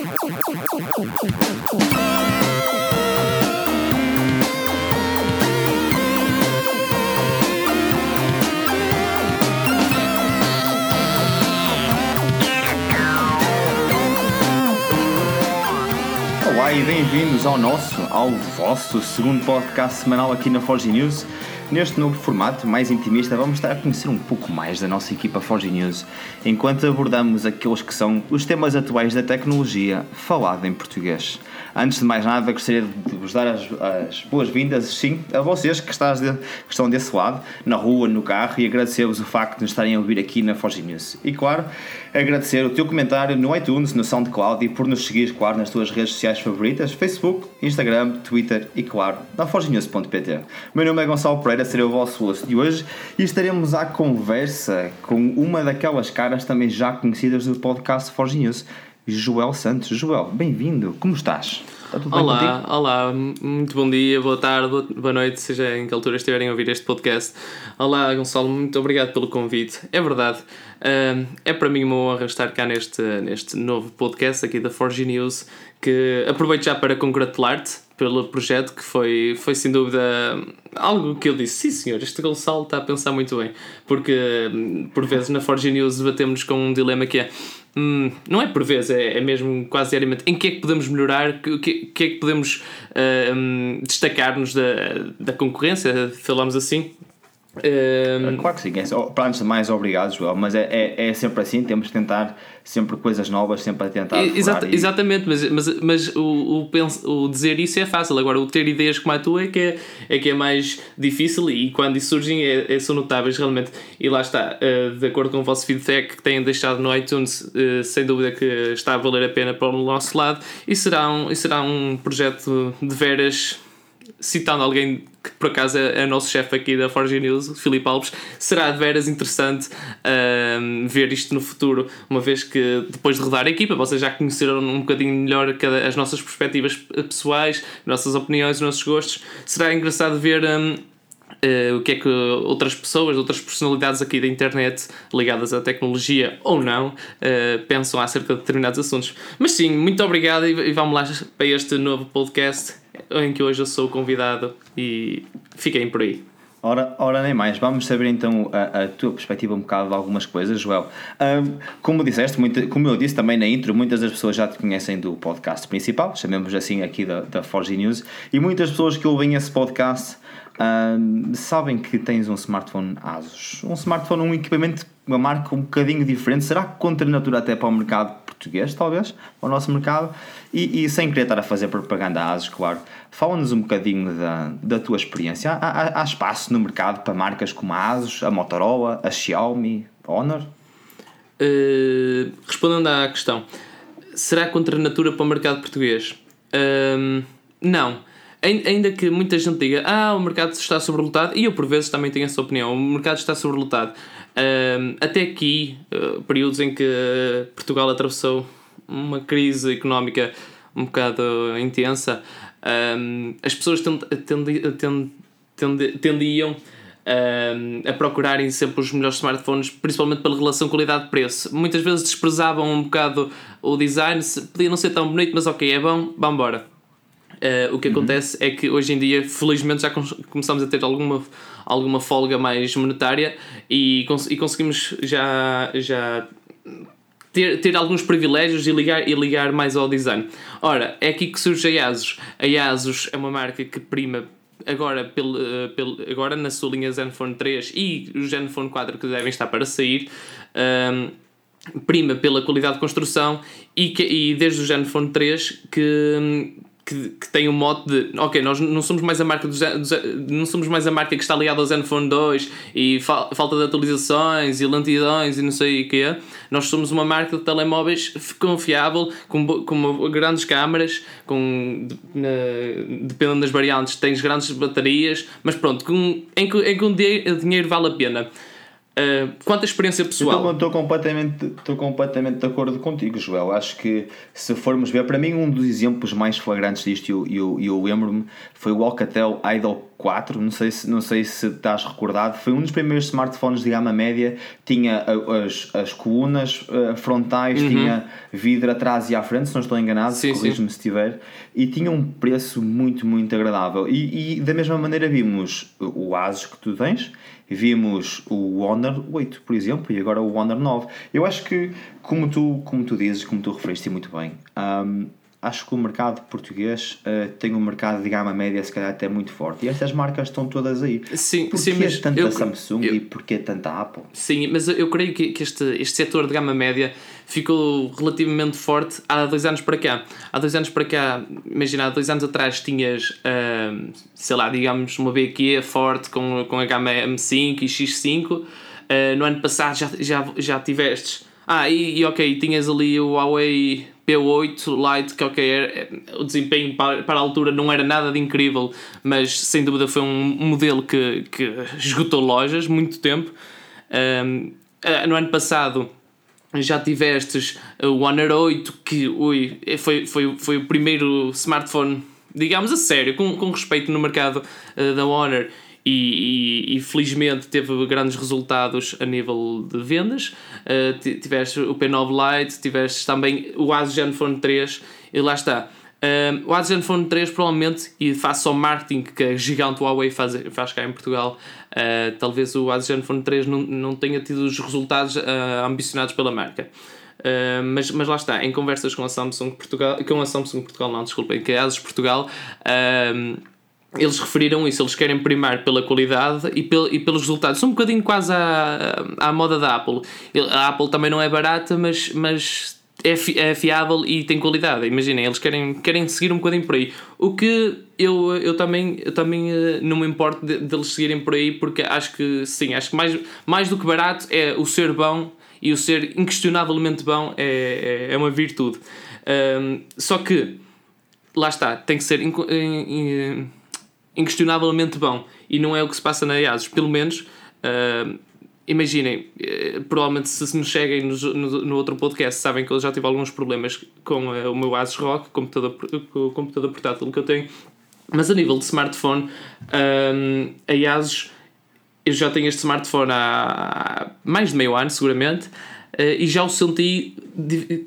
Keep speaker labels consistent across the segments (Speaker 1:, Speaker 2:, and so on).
Speaker 1: Olá e bem-vindos ao nosso, ao vosso segundo podcast semanal aqui na Forge News. Neste novo formato, mais intimista, vamos estar a conhecer um pouco mais da nossa equipa Forge News, enquanto abordamos aqueles que são os temas atuais da tecnologia falado em português. Antes de mais nada, gostaria de vos dar as, as boas-vindas, sim, a vocês que, estás de, que estão desse lado, na rua, no carro, e agradecer-vos o facto de nos estarem a ouvir aqui na Forge News. E claro, agradecer o teu comentário no iTunes, no SoundCloud e por nos seguir, claro, nas tuas redes sociais favoritas, Facebook, Instagram, Twitter e, claro, na forgenews.pt. Meu nome é Gonçalo Pereira, serei o vosso host de hoje e estaremos à conversa com uma daquelas caras também já conhecidas do podcast Forge News, Joel Santos. Joel, bem-vindo, como estás?
Speaker 2: Está tudo olá, bem contigo? olá, muito bom dia, boa tarde, boa noite, seja em que altura estiverem a ouvir este podcast. Olá, Gonçalo, muito obrigado pelo convite. É verdade, é para mim uma honra estar cá neste, neste novo podcast aqui da Forge News, que aproveito já para congratular-te pelo projeto, que foi, foi sem dúvida algo que eu disse, sim senhor, este Gonçalo está a pensar muito bem, porque por vezes na Forge News debatemos com um dilema que é Hum, não é por vez, é, é mesmo quase diariamente. Em que é que podemos melhorar? O que, que é que podemos uh, um, destacar-nos da, da concorrência? Falamos assim.
Speaker 1: Um... Claro que sim, é, para antes de mais, obrigado, Joel, mas é, é, é, sempre assim, temos de tentar sempre coisas novas, sempre a tentar.
Speaker 2: Exata, e... Exatamente, mas, mas, mas o, o, o dizer isso é fácil, agora o ter ideias como a tua é que é, é, que é mais difícil e quando isso surgem é, é, são notáveis realmente. E lá está, uh, de acordo com o vosso feedback que têm deixado no iTunes, uh, sem dúvida que está a valer a pena para o nosso lado e será um, e será um projeto de veras citando alguém que por acaso é, é nosso chefe aqui da Forge News, Filipe Alves, será de veras interessante uh, ver isto no futuro, uma vez que depois de rodar a equipa, vocês já conheceram um bocadinho melhor cada, as nossas perspectivas pessoais, nossas opiniões, os nossos gostos. Será engraçado ver. Um, Uh, o que é que outras pessoas, outras personalidades aqui da internet ligadas à tecnologia ou não uh, pensam acerca de determinados assuntos. Mas sim, muito obrigado e, e vamos lá para este novo podcast em que hoje eu sou convidado e fiquem por aí.
Speaker 1: Ora, ora nem mais, vamos saber então a, a, tua perspectiva um bocado de algumas coisas, Joel. Um, como disseste, muito, como eu disse também na intro, muitas das pessoas já te conhecem do podcast principal, chamemos assim aqui da, da Forge News, e muitas pessoas que ouvem esse podcast um, sabem que tens um smartphone Asus. Um smartphone, um equipamento, uma marca um bocadinho diferente, será que contra natura até para o mercado português, talvez, para o nosso mercado? E, e, sem querer estar a fazer propaganda a ASUS, claro, fala-nos um bocadinho da, da tua experiência. Há, há, há, espaço no mercado para marcas como a ASUS, a Motorola, a Xiaomi, a Honor?
Speaker 2: Uh, respondendo à questão, será contra a natura para o mercado português? Uh, não. Ainda que muita gente diga, ah, o mercado está sobrelotado, e eu por vezes também tenho essa opinião, o mercado está sobrelotado. Uh, até aqui, uh, períodos em que Portugal atravessou uma crise económica um bocado intensa, um, as pessoas tend, tend, tend, tendiam um, a procurarem sempre os melhores smartphones, principalmente pela relação qualidade-preço. Muitas vezes desprezavam um bocado o design, podia não ser tão bonito, mas ok, é bom, vamos embora. Uh, o que uhum. acontece é que hoje em dia, felizmente, já começamos a ter alguma, alguma folga mais monetária e, cons e conseguimos já, já ter, ter alguns privilégios e ligar, e ligar mais ao design. Ora, é aqui que surge a Asus. A Asus é uma marca que prima agora, pelo, eh, pelo, agora na sua linha Zenfone 3 e o Zenfone 4 que devem estar para sair. Um, prima pela qualidade de construção e, que, e desde o Zenfone 3 que, que, que tem o um mote de ok, nós não somos mais a marca não somos mais a marca que está ligada ao Zenfone 2 e fa falta de atualizações e lentidões e não sei o que. Nós somos uma marca de telemóveis confiável, com, com grandes câmaras, com dependendo das variantes, tens grandes baterias, mas pronto, com, em, que, em que um dinheiro vale a pena. Uh, quanto à experiência pessoal.
Speaker 1: Estou completamente, estou completamente de acordo contigo, Joel. Acho que se formos ver, para mim, um dos exemplos mais flagrantes disto, e eu, eu, eu lembro-me, foi o Alcatel Idol 4, não sei, se, não sei se estás recordado, foi um dos primeiros smartphones de gama média, tinha as, as colunas uh, frontais, uhum. tinha vidro atrás e à frente, se não estou enganado, corrijo-me se estiver, e tinha um preço muito, muito agradável. E, e da mesma maneira vimos o Asus que tu tens, vimos o Honor 8, por exemplo, e agora o Honor 9. Eu acho que, como tu, como tu dizes, como tu referiste muito bem, um, acho que o mercado português uh, tem um mercado de gama média se calhar até muito forte. E estas marcas estão todas aí.
Speaker 2: Sim,
Speaker 1: porquê
Speaker 2: sim, mas
Speaker 1: tanta
Speaker 2: eu,
Speaker 1: Samsung
Speaker 2: eu,
Speaker 1: e porquê tanta Apple?
Speaker 2: Sim, mas eu creio que, que este, este setor de gama média ficou relativamente forte há dois anos para cá. Há dois anos para cá, imagina, há dois anos atrás tinhas, uh, sei lá, digamos, uma BQ forte com, com a gama M5 e X5. Uh, no ano passado já, já, já tivestes. Ah, e, e ok, tinhas ali o Huawei P8 Lite, que ok, era, o desempenho para, para a altura não era nada de incrível, mas sem dúvida foi um modelo que, que esgotou lojas muito tempo. Um, no ano passado já tivestes o Honor 8, que ui, foi, foi, foi o primeiro smartphone, digamos a sério, com, com respeito no mercado uh, da Honor e, e, e, felizmente teve grandes resultados a nível de vendas. Uh, tiveste o P9 Lite, tiveste também o Asus Zenfone 3 e lá está. Uh, o Asus Zenfone 3 provavelmente, e face ao marketing que a gigante Huawei faz, faz cá em Portugal, uh, talvez o Asus Zenfone 3 não, não tenha tido os resultados ambicionados pela marca. Uh, mas, mas lá está, em conversas com a Samsung Portugal, com a Samsung Portugal, não, desculpem, que é a Asus Portugal, uh, eles referiram isso, eles querem primar pela qualidade e, pel, e pelos resultados. Um bocadinho quase à, à moda da Apple. A Apple também não é barata, mas, mas é, fi, é fiável e tem qualidade. Imaginem, eles querem, querem seguir um bocadinho por aí. O que eu, eu também, eu também eh, não me importo deles de, de seguirem por aí, porque acho que sim, acho que mais, mais do que barato é o ser bom e o ser inquestionavelmente bom é, é, é uma virtude. Um, só que, lá está, tem que ser. In, in, inquestionavelmente bom. E não é o que se passa na IASOS. Pelo menos, uh, imaginem, uh, provavelmente se nos cheguem no, no, no, outro podcast, sabem que eu já tive alguns problemas com uh, o meu ASUS ROG, computador, com o computador portátil que eu tenho. Mas a nível de smartphone, a IASOS, eu já tenho este smartphone há mais de meio ano, seguramente, e já o senti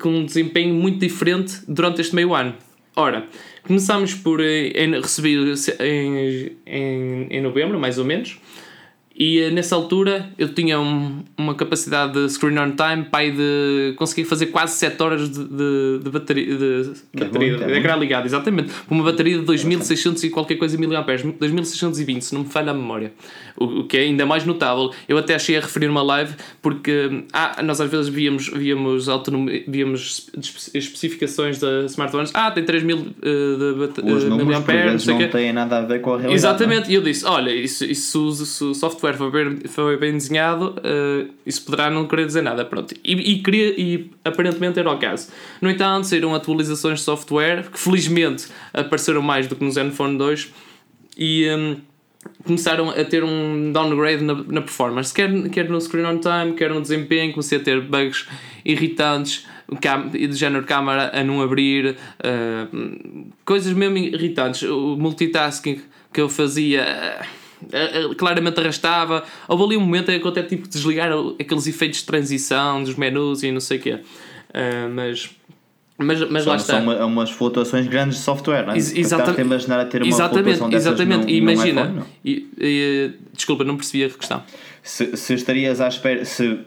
Speaker 2: com um desempenho muito diferente durante este meio ano. Ora, Começámos por eh, receber em, em, em novembro, mais ou menos, e eh, nessa altura eu tinha um, uma capacidade de screen on time pai de conseguir fazer quase 7 horas de, de, de bateria, de, é bateria de ecrã ligado, exatamente. Uma bateria de 2600 e qualquer coisa mAh, 2620, se não me falha a memória. O, o, que é ainda mais notável. Eu até achei a referir uma live porque ah, nós às vezes víamos, víamos, autonomia, víamos especificações da smartphones. Ah, tem 3000 uh, de
Speaker 1: Os uh, mAh, não, sei não têm nada a ver com a realidade.
Speaker 2: Exatamente, e eu disse: olha, isso, isso, isso software software foi bem, foi bem desenhado, uh, isso poderá não querer dizer nada. Pronto. E, e, queria, e aparentemente era o caso. No entanto, saíram atualizações de software que felizmente apareceram mais do que no Zenfone 2 e um, começaram a ter um downgrade na, na performance, quer, quer no screen on time, quer no desempenho. Comecei a ter bugs irritantes do género câmara a não abrir, uh, coisas mesmo irritantes. O multitasking que eu fazia. Uh, claramente arrastava. Houve ali um momento em que eu até tipo desligar aqueles efeitos de transição dos menus e não sei o quê. Uh, mas. Mas, mas
Speaker 1: são,
Speaker 2: lá está.
Speaker 1: São uma, umas flutuações grandes de software, não é?
Speaker 2: Ex exatamente.
Speaker 1: imaginar a ter uma
Speaker 2: exatamente, exatamente.
Speaker 1: e
Speaker 2: imagina.
Speaker 1: iPhone, não?
Speaker 2: E, e, desculpa, não percebi a questão.
Speaker 1: Se, se estarias à espera. Se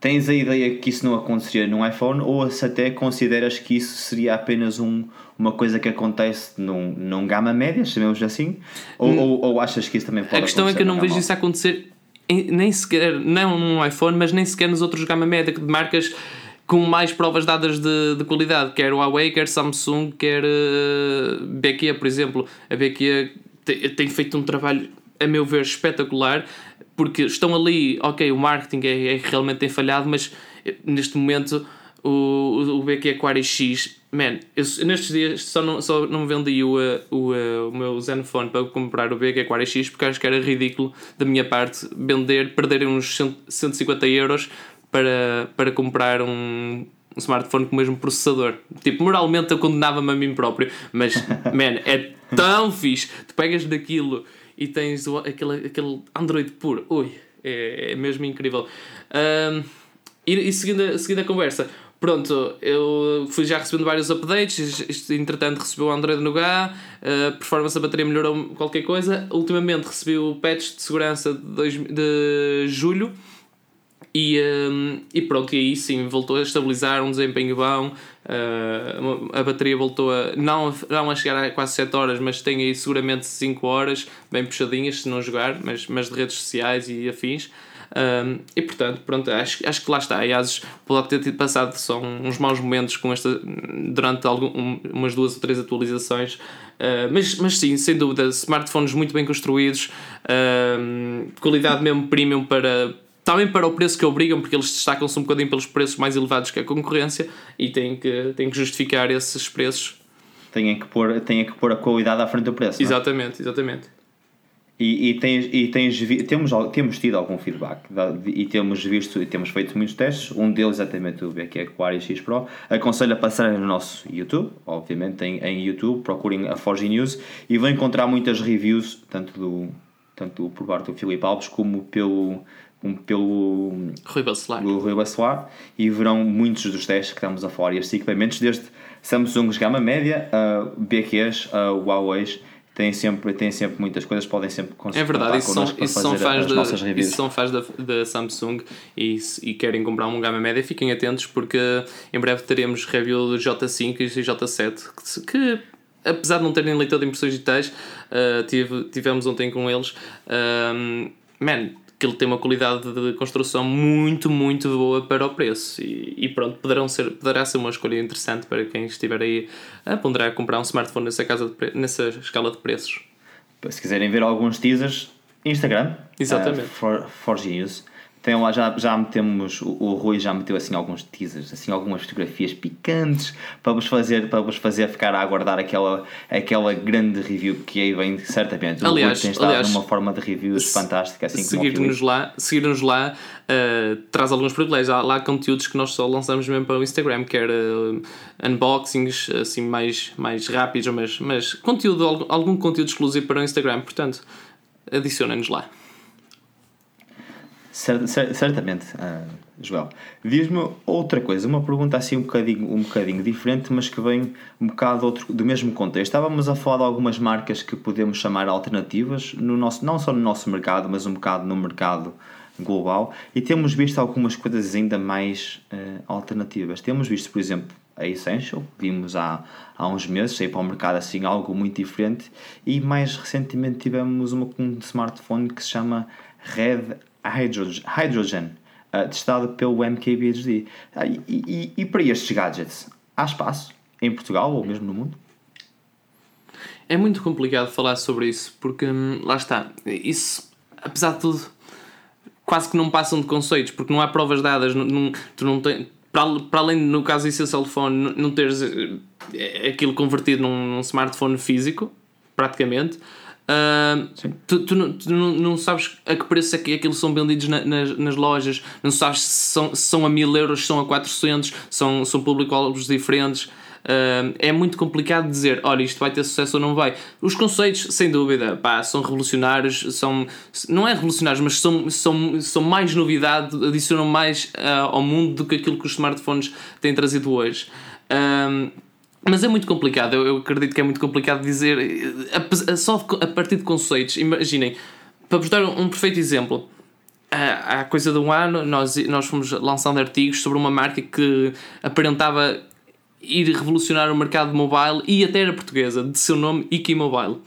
Speaker 1: tens a ideia que isso não aconteceria num iPhone ou se até consideras que isso seria apenas um, uma coisa que acontece num, num gama média, chamemos assim, ou, hum. ou, ou, achas que isso também pode
Speaker 2: A questão é que eu não vejo isso acontecer em, nem sequer, não num iPhone, mas nem sequer nos outros gama média de marcas com mais provas dadas de, de qualidade, quer Huawei, quer Samsung, quer uh, BQ, por exemplo. A BQ tem, tem feito um trabalho, a meu ver, espetacular porque estão ali, ok, o marketing é, é realmente tem falhado, mas eh, neste momento o, o BQ Aquarius X, man, eu, nestes dias só não, só não vendi o, eh, o, eh, o meu Zenfone para comprar o BQ Aquarius X porque acho que era ridículo da minha parte vender, perder uns 150 euros para, para comprar um, um smartphone com o mesmo processador. Tipo, moralmente eu condenava-me a mim próprio, mas, man, é tão fixe. Tu pegas daquilo e tens o, aquele, aquele Android puro. Ui, é, é mesmo incrível. Um, e, e seguindo, seguindo a conversa, pronto, eu fui já recebendo vários updates. Entretanto, recebi o Android no GA, a performance da bateria melhorou qualquer coisa. Ultimamente recebi o patch de segurança de, dois, de julho e, um, e pronto, e aí sim voltou a estabilizar um desempenho bom. Uh, a bateria voltou a não, não a chegar a quase 7 horas, mas tem aí seguramente 5 horas, bem puxadinhas se não jogar, mas, mas de redes sociais e afins. Um, e portanto, pronto, acho, acho que lá está. Aliás, pode ter tido passado só uns maus momentos com esta durante algum, um, umas duas ou três atualizações, uh, mas, mas sim, sem dúvida, smartphones muito bem construídos, uh, qualidade mesmo premium para também para o preço que obrigam, porque eles destacam-se um bocadinho pelos preços mais elevados que a concorrência e têm que, têm que justificar esses preços.
Speaker 1: Têm que, pôr, têm que pôr a qualidade à frente do preço.
Speaker 2: Exatamente, não? exatamente.
Speaker 1: E, e, tens, e tens, temos, temos tido algum feedback e temos visto e temos feito muitos testes. Um deles, exatamente, o BQ Aquario X Pro. Aconselho a passarem no nosso YouTube, obviamente, em, em YouTube. Procurem a Forge News e vão encontrar muitas reviews, tanto, do, tanto por parte do Filipe Alves como pelo um, pelo
Speaker 2: Rui Bacelar.
Speaker 1: Rui Bacelar e verão muitos dos testes que estamos a falar e estes equipamentos, desde Samsung gama média, uh, BQs, uh, Huawei, têm sempre, têm sempre muitas coisas, podem sempre
Speaker 2: É verdade, isso são, isso são fãs isso são fãs da, da Samsung e, e querem comprar um gama média, fiquem atentos porque em breve teremos review do J5 e J7 que, que apesar de não terem leitor de impressões digitais, uh, tive, tivemos ontem com eles. Um, man, que ele tem uma qualidade de construção muito, muito boa para o preço. E, e pronto, poderão ser, poderá ser uma escolha interessante para quem estiver aí a ponderar comprar um smartphone nessa, casa de, nessa escala de preços.
Speaker 1: Se quiserem ver alguns teasers, Instagram.
Speaker 2: Exatamente. Uh,
Speaker 1: for, for Genius. Tem lá, já, já metemos, o, o Rui já meteu assim alguns teasers, assim algumas fotografias picantes para vos fazer, para vos fazer ficar a aguardar aquela, aquela grande review que aí vem certamente. O aliás, Rui tem estado aliás, numa forma de reviews fantástica. Assim
Speaker 2: seguir-nos lá, seguir-nos lá uh, traz alguns privilégios. Há lá conteúdos que nós só lançamos mesmo para o Instagram, que era uh, unboxings assim mais, mais rápidos, mas, mas conteúdo, algum, algum conteúdo exclusivo para o Instagram, portanto adicionem-nos lá
Speaker 1: certamente, uh, Joel. Diz-me outra coisa, uma pergunta assim um bocadinho, um bocadinho diferente, mas que vem um bocado outro, do mesmo contexto. Estávamos a falar de algumas marcas que podemos chamar alternativas, no nosso, não só no nosso mercado, mas um bocado no mercado global, e temos visto algumas coisas ainda mais uh, alternativas. Temos visto, por exemplo, a Essential, vimos há, há uns meses, sair para o mercado assim algo muito diferente, e mais recentemente tivemos uma, um smartphone que se chama Red Hydrogen, uh, testado pelo MKBHD. Ah, e, e, e para estes gadgets, há espaço em Portugal ou mesmo no mundo?
Speaker 2: É muito complicado falar sobre isso, porque hum, lá está, isso, apesar de tudo, quase que não passam de conceitos, porque não há provas dadas, não, não, tu não tens, para, além, no caso do seu telefone, não teres eh, aquilo convertido num, num smartphone físico, praticamente, Uh, tu, tu, não, tu não, sabes a que preço é que aquilo são vendidos na, nas, nas lojas, não sabes se são, se são a 1000 euros, se são a 400, são, são público-alvos diferentes. Uh, é muito complicado dizer, olha, isto vai ter sucesso ou não vai. Os conceitos, sem dúvida, pá, são revolucionários, são, não é revolucionários, mas são, são, são mais novidade, adicionam mais uh, ao mundo do que aquilo que os smartphones têm trazido hoje. Mas é muito complicado, eu, eu acredito que é muito complicado dizer, a, a, só a partir de conceitos. Imaginem, para vos dar um, um perfeito exemplo, há coisa de um ano nós, nós fomos lançando artigos sobre uma marca que aparentava ir revolucionar o mercado mobile e até era portuguesa, de seu nome Iki Mobile.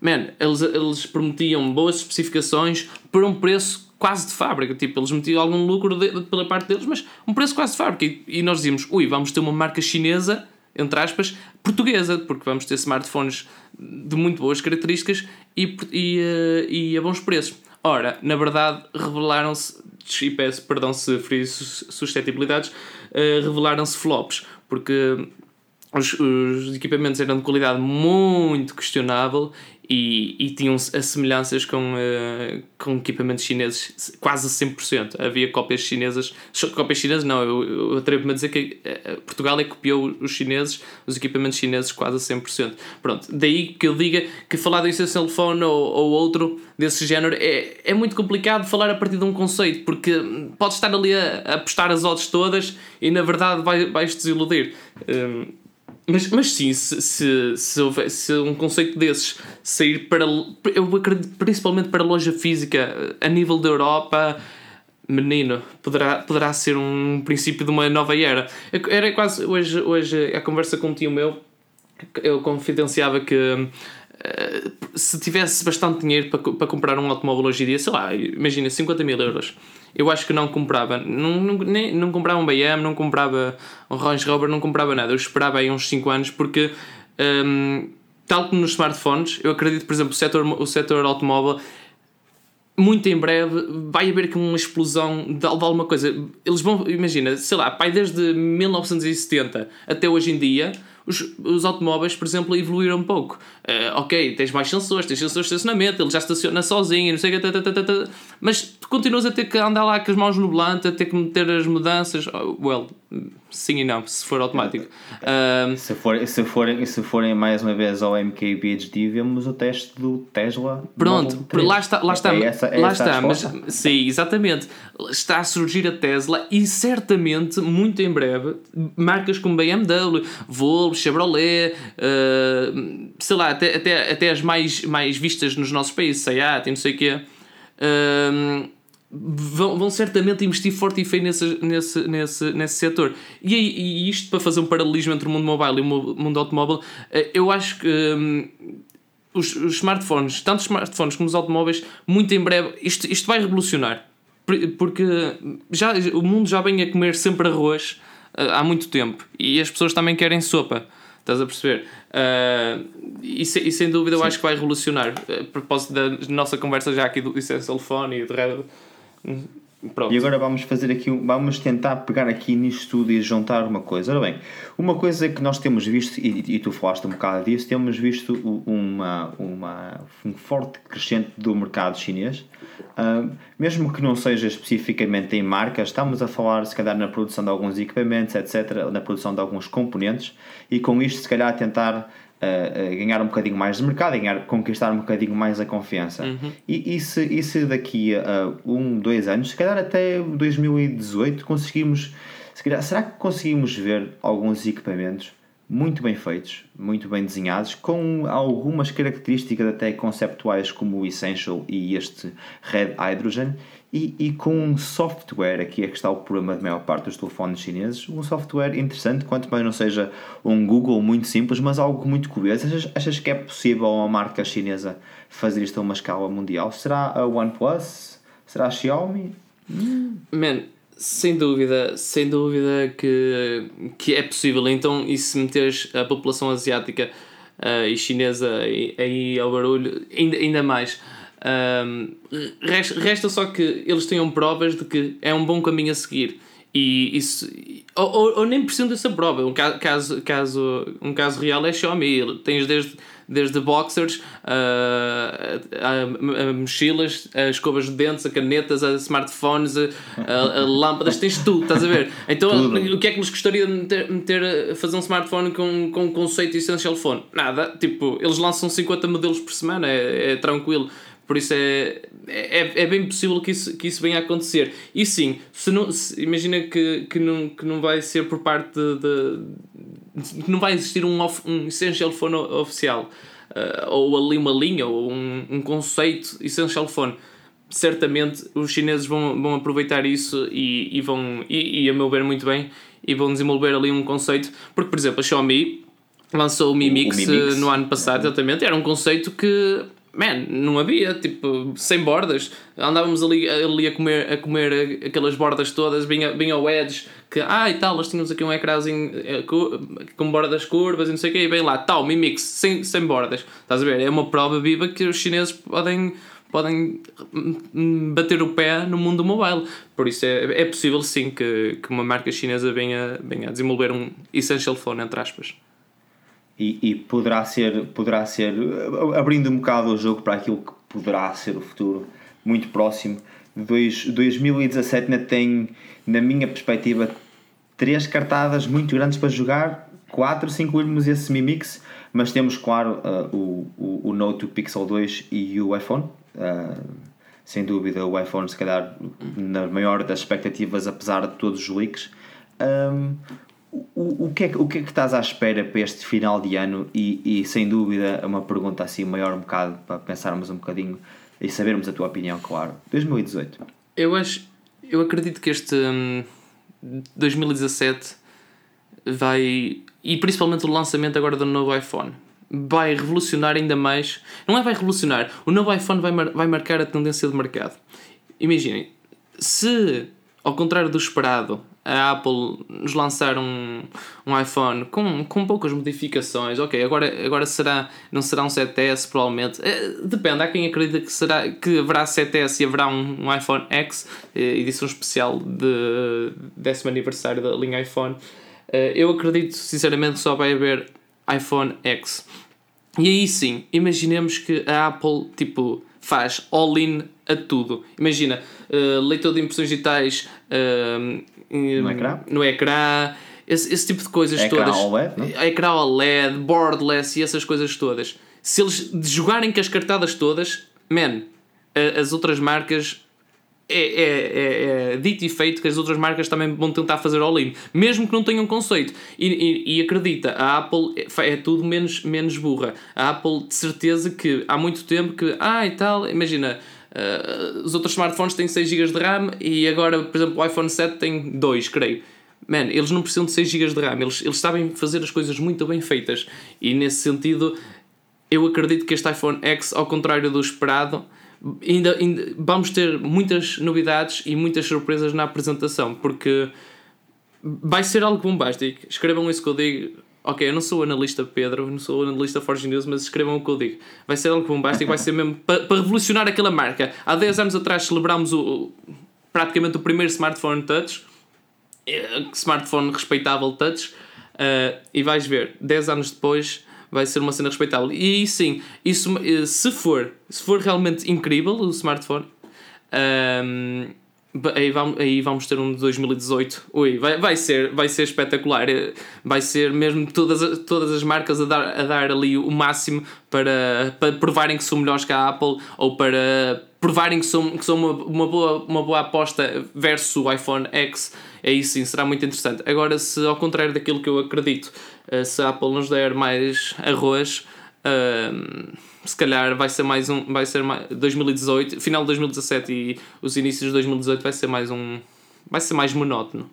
Speaker 2: Man, eles, eles prometiam boas especificações por um preço quase de fábrica. Tipo, eles metiam algum lucro de, pela parte deles, mas um preço quase de fábrica. E, e nós dizíamos, ui, vamos ter uma marca chinesa entre aspas, portuguesa, porque vamos ter smartphones de muito boas características e, e, eh, e a bons preços. Ora, na verdade, revelaram-se, e peço perdão se feri suscetibilidades, uh, revelaram-se flops, porque os, os equipamentos eram de qualidade muito questionável e, e tinham as semelhanças com, uh, com equipamentos chineses quase a 100%. Havia cópias chinesas, cópias chinesas não, eu, eu atrevo-me a dizer que uh, Portugal é que copiou os chineses, os equipamentos chineses quase a 100%. Pronto, daí que eu diga que falar Essential Phone ou, ou outro desse género é, é muito complicado falar a partir de um conceito, porque podes estar ali a, a apostar as odds todas e na verdade vai, vais desiludir. Um, mas, mas sim, se, se, se, houver, se um conceito desses sair para. Eu acredito principalmente para a loja física a nível da Europa, menino, poderá, poderá ser um princípio de uma nova era. Era quase. Hoje, hoje a conversa com um tio meu, eu confidenciava que. Uh, se tivesse bastante dinheiro para, para comprar um automóvel hoje em dia, sei lá, imagina 50 mil euros eu acho que não comprava. Não, não, nem, não comprava um BM, não comprava um Range Rover, não comprava nada. Eu esperava aí uns 5 anos porque, um, tal como nos smartphones, eu acredito, por exemplo, o setor, o setor automóvel muito em breve vai haver aqui uma explosão de, de, alguma coisa. Eles vão, imagina, sei lá, pai, desde 1970 até hoje em dia, os, os automóveis, por exemplo, evoluíram um pouco. Uh, ok, tens mais sensores, tens sensores de estacionamento, ele já estaciona sozinho, não sei o que, mas tu continuas a ter que andar lá com as mãos no volante, a ter que meter as mudanças. Oh, well, sim e não, se for automático.
Speaker 1: Uh, se, for, se, forem, se forem mais uma vez ao MKBHD, vemos o teste do Tesla.
Speaker 2: Pronto, lá está, lá está, é essa, é lá está mas sim, exatamente. Está a surgir a Tesla e certamente, muito em breve, marcas como BMW, Volvo, Chevrolet, uh, sei lá, até, até, até as mais, mais vistas nos nossos países, Seat e não sei o quê, um, vão, vão certamente investir forte e feio nesse, nesse, nesse, nesse setor. E, e isto para fazer um paralelismo entre o mundo mobile e o mundo automóvel, eh, eu acho que. Um, os, os, smartphones, tanto os smartphones como os automóveis, muito em breve, isto, isto vai revolucionar. Porque já, o mundo já vem a comer sempre arroz uh, há muito tempo e as pessoas também querem sopa. Estás a perceber? Uh, e, e, sem dúvida eu acho que vai revolucionar. A propósito da nossa conversa já aqui do Essential Phone e de.
Speaker 1: Pronto. E agora vamos fazer aqui, vamos tentar pegar aqui nisto tudo e juntar uma coisa. Ora bem, uma coisa que nós temos visto, e, e tu falaste um bocado disso, temos visto uma, uma, um forte crescente do mercado chinês, uh, mesmo que não seja especificamente em marcas, estamos a falar se calhar na produção de alguns equipamentos, etc., na produção de alguns componentes, e com isto se calhar tentar uh, ganhar um bocadinho mais de mercado, ganhar, conquistar um bocadinho mais a confiança. Uhum. E, e, se, e se daqui a um, dois anos, se calhar até 2018, conseguimos. Se calhar, será que conseguimos ver alguns equipamentos muito bem feitos, muito bem desenhados, com algumas características até conceptuais como o Essential e este Red Hydrogen, e, e, com um software, aqui é que está o problema da maior parte dos telefones chineses, um software interessante, quanto mais não seja um Google muito simples, mas algo muito curioso. Achas, achas que é possível uma marca chinesa fazer isto a uma escala mundial? Será a OnePlus? Será a Xiaomi?
Speaker 2: Man, sem dúvida, sem dúvida que, que é possível. Então, e se meteres a população asiática uh, e chinesa aí, ao barulho, ainda, ainda mais um, resta só que eles tenham provas de que é um bom caminho a seguir. E isso. Ou, ou, ou nem precisam dessa prova. Um caso, caso, um caso real é Xiaomi. Tens desde, desde boxers, a, a, a mochilas, as escovas de dentes, a canetas, a smartphones, a, a, lâmpadas, tens tudo, estás a ver? Então tudo. o que é que nos gostaria de meter, meter fazer um smartphone com, com um conceito Essential Phone? Nada. Tipo, eles lançam 50 modelos por semana, é, é tranquilo. Por isso é, é, é bem possível que isso, que isso venha a acontecer. E sim, se não, se, imagina que, que, não, que não vai ser por parte de. de não vai existir um, off, um Essential Phone oficial. Uh, ou ali uma linha, ou um, um conceito Essential Phone. Certamente os chineses vão, vão aproveitar isso e, e vão, e, e a meu ver muito bem, e vão desenvolver ali um conceito. Porque, por exemplo, a Xiaomi lançou o Mi Mix, o Mi Mix. no ano passado, exatamente. Era um conceito que man, não havia, tipo, sem bordas. Andávamos ali, ali a, comer, a comer aquelas bordas todas, vinha, vinha o Edge, que, ah e tal, nós tínhamos aqui um ecrãzinho eh, com bordas curvas e não sei o quê, e bem lá, tal, Mi Mix, sem, sem bordas. Estás a ver? É uma prova viva que os chineses podem, podem bater o pé no mundo mobile. Por isso é, é possível sim que, que uma marca chinesa venha, venha a desenvolver um essential phone, entre aspas.
Speaker 1: E, e, poderá ser, poderá ser abrindo um bocado o jogo para aquilo que poderá ser o futuro muito próximo. Dois, 2017 ainda tem, na minha perspectiva, três cartadas muito grandes para jogar, quatro se incluirmos esse Mi Mix, mas temos, claro, uh, o, o, o Note, o Pixel 2 e o iPhone. Uh, sem dúvida, o iPhone, se calhar, na maior das expectativas, apesar de todos os leaks. Um, o, o, que é, o que é que estás à espera para este final de ano? E, e sem dúvida, uma pergunta assim maior, um bocado para pensarmos um bocadinho e sabermos a tua opinião, claro. 2018.
Speaker 2: Eu acho, eu acredito que este hum, 2017 vai. E principalmente o lançamento agora do novo iPhone vai revolucionar ainda mais. Não é vai revolucionar, o novo iPhone vai, mar, vai marcar a tendência de mercado. Imaginem, se ao contrário do esperado, a Apple nos lançar um, um iPhone com, com poucas modificações, ok, agora, agora será, não será um 7S provavelmente, é, depende, há quem acredita que, será, que haverá 7S e haverá um, um iPhone X, eh, edição especial de décimo aniversário da linha iPhone. Eh, eu acredito sinceramente que só vai haver iPhone X. E aí sim, imaginemos que a Apple tipo faz all-in a tudo. Imagina, uh, leitor de impressões digitais uh,
Speaker 1: no ecrã,
Speaker 2: no ecrã esse, esse tipo de coisas ecrã todas. OLED, não? Ecrã OLED, boardless e essas coisas todas. Se eles jogarem com as cartadas todas, man, as outras marcas é, é, é, é, dito e feito que as outras marcas também vão tentar fazer all-in, mesmo que não tenham conceito. E, e, e, acredita, a Apple é, é, tudo menos, menos burra. A Apple, de certeza, que há muito tempo que, ah e tal, imagina, uh, os outros smartphones têm 6 GB de RAM e agora, por exemplo, o iPhone 7 tem 2, creio. Man, eles não precisam de 6 GB de RAM, eles, eles sabem fazer as coisas muito bem feitas. E nesse sentido, eu acredito que este iPhone X, ao contrário do esperado, ainda, ainda vamos ter muitas novidades e muitas surpresas na apresentação, porque vai ser algo bombástico. Escrevam isso que eu digo. Ok, eu não sou analista Pedro, não sou analista Forge News, mas escrevam o que eu digo. Vai ser algo bombástico, vai ser mesmo para, revolucionar aquela marca. Há 10 anos atrás celebrámos o, praticamente o primeiro smartphone touch, eh, smartphone respeitável touch, uh, e vais ver, 10 anos depois vai ser uma cena respeitável. E sim, isso, eh, se for, se for realmente incrível o smartphone, um, aí, vamos, aí vamos ter um de 2018. Ui, vai, vai, ser, vai ser espetacular. Eh, vai ser mesmo todas, todas as marcas a dar, a dar ali o máximo para, para provarem que são melhores que a Apple ou para provarem que são, que são uma, uma, boa, uma boa aposta versus o iPhone X. Aí sim será muito interessante. Agora, se ao contrário daquilo que eu acredito eh, se a Apple nos der mais arroz, uh, se calhar vai ser mais um. Vai ser mais, 2018, final de 2017 e os inícios de 2018 vai ser mais um. Vai ser mais monótono.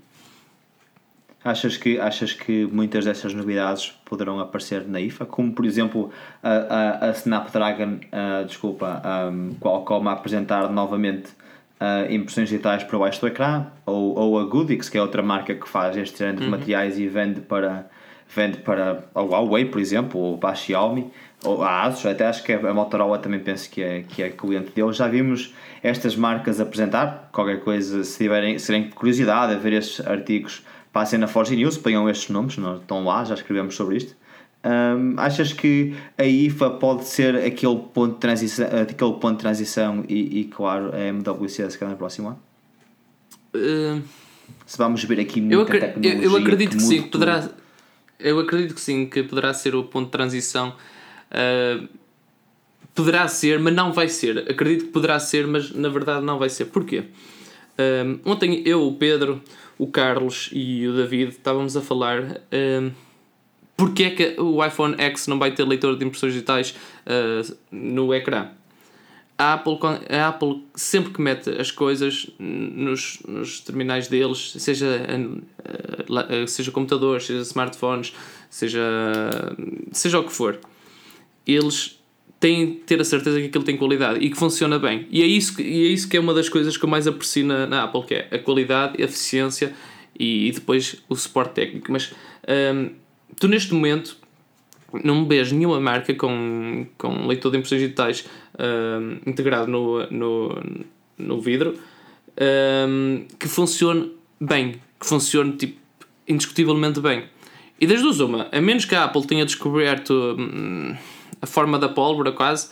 Speaker 1: Achas que, achas que muitas dessas novidades poderão aparecer na IFA? Como, por exemplo, a, a, a Snapdragon, uh, desculpa, um, Qualcomm a apresentar novamente impressões digitais para baixo do ecrã, ou, ou a Goodix, que é outra marca que faz este género de uhum. materiais e vende para, vende para a Huawei, por exemplo, ou para a Xiaomi, ou a Asus, até acho que a Motorola também penso que é, que é cliente deles. Já vimos estas marcas apresentar, qualquer coisa, se tiverem, se tiverem curiosidade a ver estes artigos, passem na Forge News, ponham estes nomes, não, estão lá, já escrevemos sobre isto. Um, achas que a IFA pode ser aquele ponto de transição, aquele ponto de transição e, e claro, a MWC se calhar no próximo ano? Uh, se vamos ver aqui muita
Speaker 2: eu
Speaker 1: tecnologia
Speaker 2: eu, eu acredito que, que sim, poderá eu acredito que sim, que poderá ser o ponto de transição. Uh, poderá ser, mas não vai ser. Acredito que poderá ser, mas na verdade não vai ser. Porquê? Uh, ontem eu, o Pedro, o Carlos e o David estávamos a falar uh, porque é que o iPhone X não vai ter leitor de impressões digitais uh, no ecrã a Apple, a Apple sempre que mete as coisas nos, nos terminais deles, seja, eh, eh, seja computadores, seja smartphones, seja, seja o que for, eles têm de ter a certeza que aquilo tem qualidade e que funciona bem. E é isso e é, isso que é uma das coisas que eu mais aprecio na, na Apple, que é a qualidade, a eficiência e, e depois o suporte técnico. Mas hum, tu neste momento não vejo nenhuma marca com, com leitor de impressões digitais uh, integrado no, no, no vidro uh, que funcione bem, que funcione tipo, indiscutivelmente bem. E das duas, uma, a menos que a Apple tenha descoberto hum, a forma da pólvora, quase,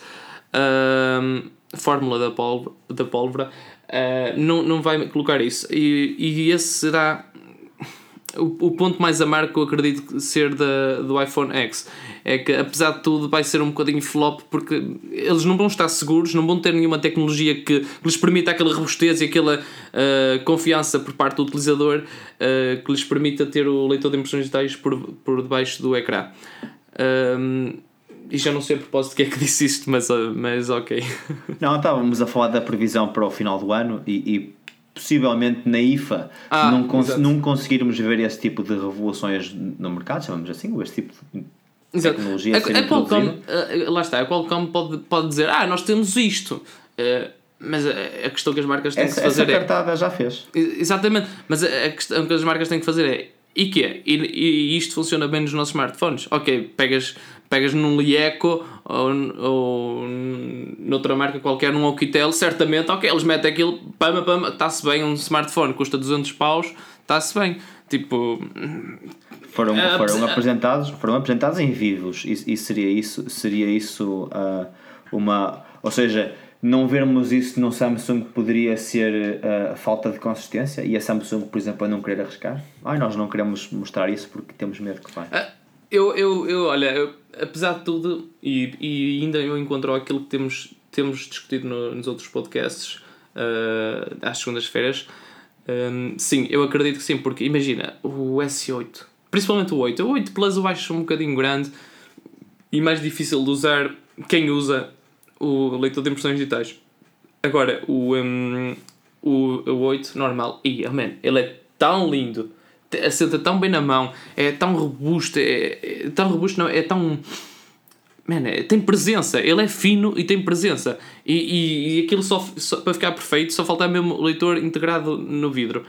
Speaker 2: hum, a fórmula da pólvora, da pólvora uh, não, não vai colocar isso. E, e esse será o, o ponto mais amargo que eu acredito ser da, do iPhone X é que apesar de tudo vai ser um bocadinho flop porque eles não vão estar seguros, não vão ter nenhuma tecnologia que, lhes permita aquela robustez e aquela uh, confiança por parte do utilizador uh, que lhes permita ter o leitor de impressões digitais por, por debaixo do ecrã. Um, e já não sei a propósito que é que disse isto, mas, mas ok.
Speaker 1: Não, estávamos a falar da previsão para o final do ano e, e possivelmente na IFA ah, não, cons não conseguirmos ver esse tipo de revoluções no mercado, chamamos assim, ou esse tipo de Exato. tecnologia.
Speaker 2: A, a Qualcomm, uh, lá está, a Qualcomm pode, pode dizer, ah, nós temos isto. Uh, mas a, a, questão que as marcas têm
Speaker 1: essa,
Speaker 2: que fazer
Speaker 1: essa cartada é. já fez.
Speaker 2: Exatamente, mas a, a questão que as marcas têm que fazer é. E que é? E, e isto funciona bem nos nossos smartphones. Ok, pegas, pegas num Lieco ou, ou noutra marca qualquer, num Oukitel, certamente, ok, eles metem aquilo, pama, pama, está-se bem, um smartphone custa 200 paus, está-se bem. Tipo,
Speaker 1: foram, uh, foram, apresentados, foram apresentados em vivos e, e seria isso, seria isso uh, uma. Ou seja, não vermos isso no Samsung poderia ser uh, falta de consistência e a Samsung, por exemplo, a não querer arriscar. Ai, nós não queremos mostrar isso porque temos medo que vai. Uh,
Speaker 2: eu, eu, eu, olha, eu, apesar de tudo, e, e ainda eu encontro aquilo que temos, temos discutido no, nos outros podcasts uh, às segundas-feiras, um, sim, eu acredito que sim, porque imagina, o S8 Principalmente o 8. O 8 Plus eu acho um bocadinho grande e mais difícil de usar quem usa o leitor de impressões digitais. Agora, o, um, o, o 8 normal, e, oh man, ele é tão lindo, assenta tão bem na mão, é tão robusto, é, é tão robusto, não, é tão. Man, é, tem presença, ele é fino e tem presença. E, e, e aquilo só, só, para ficar perfeito, só falta mesmo o leitor integrado no vidro.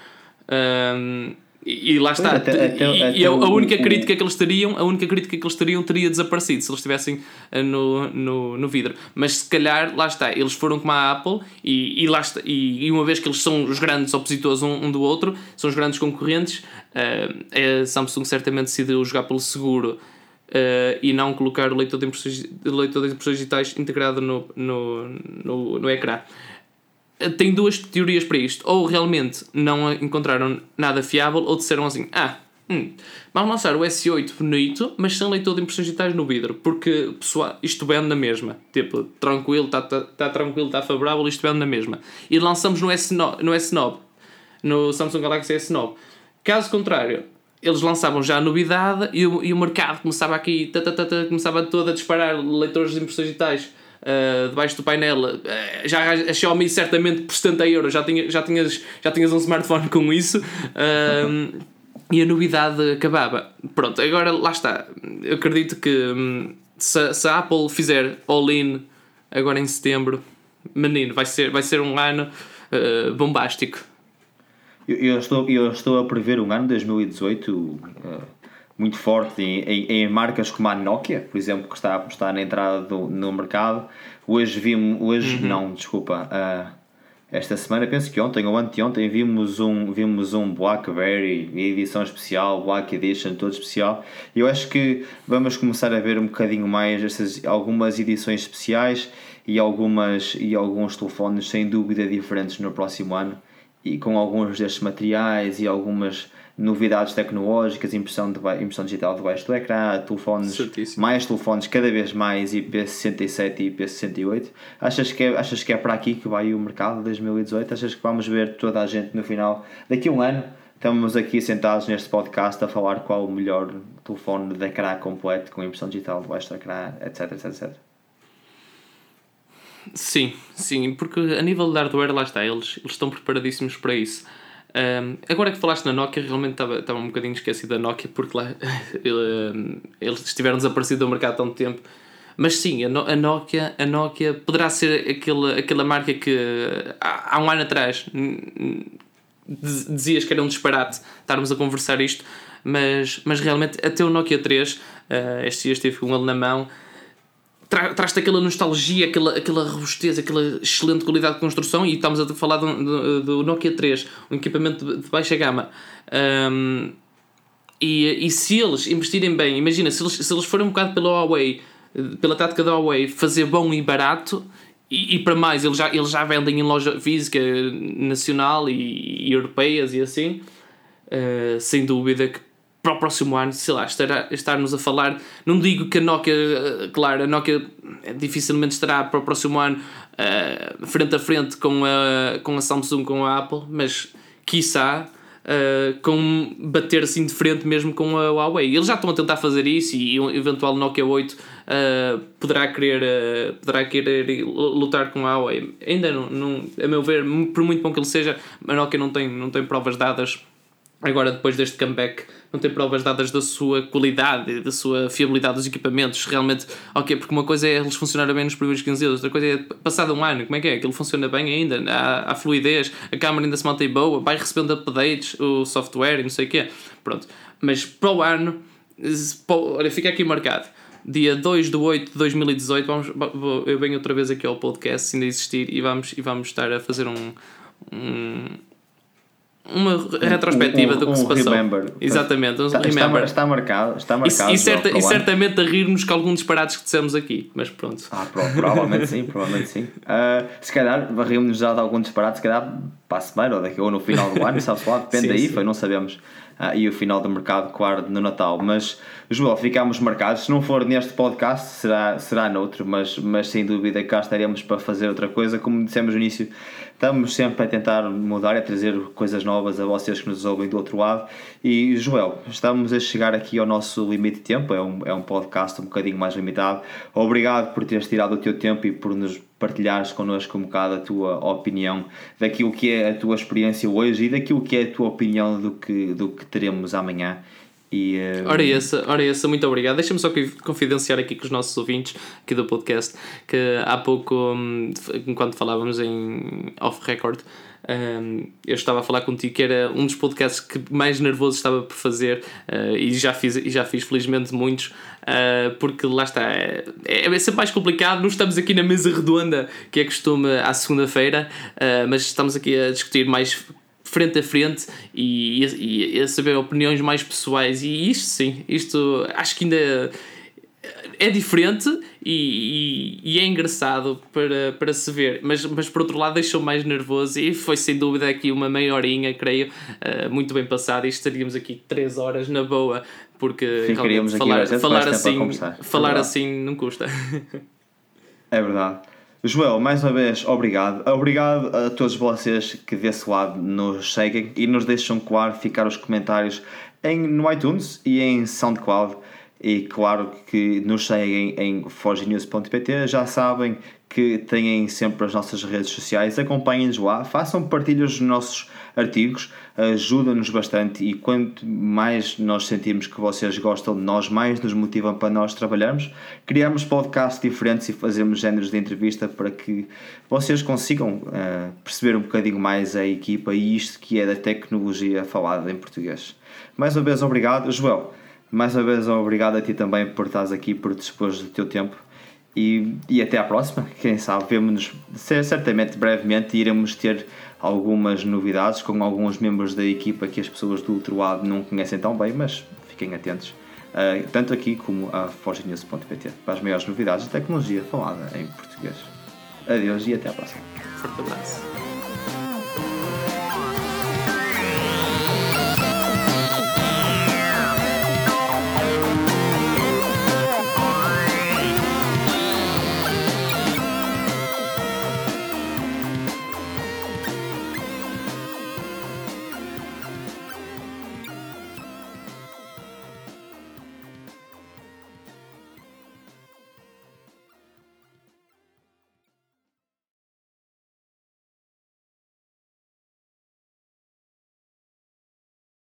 Speaker 2: Um, e, lá está. Até, até, e, até a, a única crítica que eles teriam, a única crítica que eles teriam teria desaparecido se eles estivessem eh, no, no, no vidro. Mas se calhar, lá está, eles foram como a Apple e, e, lá está, e, e uma vez que eles são os grandes opositores um, um do outro, são os grandes concorrentes, uh, a Samsung certamente decidiu jogar pelo seguro uh, e não colocar o leitor de impressões, leitor de impressões digitais integrado no, no, no, no ecrã tem duas teorias para isto. Ou realmente não encontraram nada fiável, ou disseram assim: ah, hum, vamos lançar o S8 bonito, mas sem leitor de impressões digitais no vidro, porque pessoal, isto vende na mesma. Tipo, tranquilo, está tá, tá tranquilo, está favorável, isto vende na mesma. E lançamos no S9, no S9, no Samsung Galaxy S9. Caso contrário, eles lançavam já a novidade e o, e o mercado começava aqui, tata, tata, começava todo a disparar leitores de impressões digitais uh, debaixo do painel, uh, já a Xiaomi certamente por 70 euros já, tinha, já, tinhas, já tinhas um smartphone com isso. Uh, e a novidade acabava. Pronto, agora lá está. Eu acredito que um, se, se a Apple fizer all-in agora em setembro, menino, vai ser, vai ser um ano uh, bombástico.
Speaker 1: Eu, eu, estou, eu estou a prever um ano 2018 uh, muito forte em, em, marcas como a Nokia, por exemplo, que está a apostar na entrada do, no mercado. Hoje vimos, hoje uhum. não, desculpa, uh, esta semana, penso que ontem ou anteontem, vimos um, vimos um Blackberry, edição especial, Black Edition, todo especial. Eu acho que vamos começar a ver um bocadinho mais essas, algumas edições especiais e, algumas, e alguns telefones sem dúvida diferentes no próximo ano e com alguns destes materiais e algumas novidades tecnológicas, impressão, de, impressão digital debaixo do ecrã, telefones, Certíssimo. mais telefones cada vez mais IP67 e IP68. Achas que, é, achas que é para aqui que vai o mercado de 2018? Achas que vamos ver toda a gente no final, daqui a um ano, estamos aqui sentados neste podcast a falar qual o melhor telefone de ecrã completo com impressão digital debaixo do ecrã, etc, etc, etc.
Speaker 2: Sim, sim, porque a nível de hardware, lá está, eles, eles estão preparadíssimos para isso. Um, agora que falaste na Nokia, realmente estava, estava um bocadinho esquecido da Nokia porque lá eles estiveram desaparecidos do mercado há tanto tempo. Mas sim, a, a, Nokia, a Nokia poderá ser aquele, aquela marca que há, há um ano atrás dizias que era um disparate estarmos a conversar isto, mas, mas realmente até o Nokia 3, uh, ah, este dia estive com ele na mão tra traz-te aquela nostalgia, aquela, aquela robustez, aquela excelente qualidade de construção. E estamos a falar do, do, do Nokia 3, um equipamento de, de baixa gama. Um, E, e se eles investirem bem, imagina, se eles, se eles forem um bocado pela Huawei, pela tática da Huawei, fazer bom e barato, e, e para mais, eles já, eles já vendem em loja física nacional e, e europeias e assim, uh, sem dúvida que o próximo ano, sei lá, estará, estar-nos a falar. Não digo que a Nokia, eh, claro, a Nokia dificilmente estará para o próximo ano uh, frente a frente com a, com a Samsung, com a Apple, mas quiçá uh, com bater assim de frente mesmo com a Huawei. Eles já estão a tentar fazer isso e um eventual Nokia 8 uh, poderá, querer, uh, poderá querer lutar com a Huawei. Ainda não, não, a meu ver, por muito bom que ele seja, a Nokia não tem, não tem provas dadas agora depois deste comeback não tem provas dadas da sua qualidade, da sua fiabilidade dos equipamentos, realmente, ok, porque uma coisa é eles funcionarem bem nos primeiros 15 dias, outra coisa é passado um ano, como é que é? Aquilo funciona bem ainda, há, há fluidez, a câmera ainda se mantém boa, vai recebendo updates, o software e não sei o quê, pronto. Mas para o ano, olha, fica aqui marcado. Dia 2 de 8 de 2018, vamos, eu venho outra vez aqui ao podcast, se ainda existir, e vamos, e vamos estar a fazer um, um uma retrospectiva um, um, do que um se passou. Remember. Exatamente, um
Speaker 1: está,
Speaker 2: remember.
Speaker 1: Está, marcado, está marcado.
Speaker 2: E, e, certa, e certamente a rir-nos com alguns disparates que dissemos aqui, mas pronto.
Speaker 1: Ah, provavelmente sim, provavelmente sim. Uh, se calhar rimos já de algum disparate, se calhar para a semana ou, daqui, ou no final do ano, sabe-se lá, depende sim, da IFA, sim. não sabemos. Uh, e o final do mercado, claro, no Natal. Mas, João, ficámos marcados. Se não for neste podcast, será, será noutro, mas, mas sem dúvida cá estaremos para fazer outra coisa. Como dissemos no início, Estamos sempre a tentar mudar e a trazer coisas novas a vocês que nos ouvem do outro lado. E Joel, estamos a chegar aqui ao nosso limite de tempo, é um, é um podcast um bocadinho mais limitado. Obrigado por teres tirado o teu tempo e por nos partilhares connosco um bocado a tua opinião daquilo que é a tua experiência hoje e daquilo que é a tua opinião do que, do que teremos amanhã. E,
Speaker 2: uh... ora, essa, ora essa, muito obrigado. Deixa-me só confidenciar aqui com os nossos ouvintes aqui do podcast que há pouco, hum, enquanto falávamos em off-record, um, eu estava a falar contigo que era um dos podcasts que mais nervoso estava por fazer uh, e já fiz, e já fiz felizmente muitos uh, porque lá está é, é sempre mais complicado não estamos aqui na mesa redonda que é costume à segunda-feira uh, mas estamos aqui a discutir mais frente a frente e, e, e, a saber opiniões mais pessoais. E isto sim, isto acho que ainda é diferente e, e, e, é engraçado para, para se ver, mas, mas por outro lado deixou mais nervoso e foi sem dúvida aqui uma meia horinha, creio, uh, muito bem passada e estaríamos aqui três horas na boa, porque falar, falar assim, falar é assim não custa.
Speaker 1: É verdade. Joel, mais uma vez, obrigado. Obrigado a todos vocês que desse lado nos seguem e nos deixam, claro, ficar os comentários em, no iTunes e em SoundCloud. E claro que nos seguem em forgenews.pt, já sabem que têm sempre as nossas redes sociais, acompanhem-nos lá, façam partilhas dos nossos artigos, ajuda-nos bastante e quanto mais nós sentimos que vocês gostam de nós, mais nos motivam para nós trabalharmos. Criamos podcasts diferentes e fazemos géneros de entrevista para que vocês consigam uh, perceber um bocadinho mais a equipa e isto que é da tecnologia falada em português. Mais uma vez, obrigado. Joel, mais uma vez, obrigado a ti também por estares aqui, por dispor do teu tempo. E, e até à próxima. Quem sabe, vemos-nos certamente brevemente e iremos ter algumas novidades com alguns membros da equipa que as pessoas do outro lado não conhecem tão bem, mas fiquem atentos. Uh, tanto aqui como a forgenews.pt para as maiores novidades de tecnologia falada em português. Adeus e até à próxima.
Speaker 2: Forte abraço.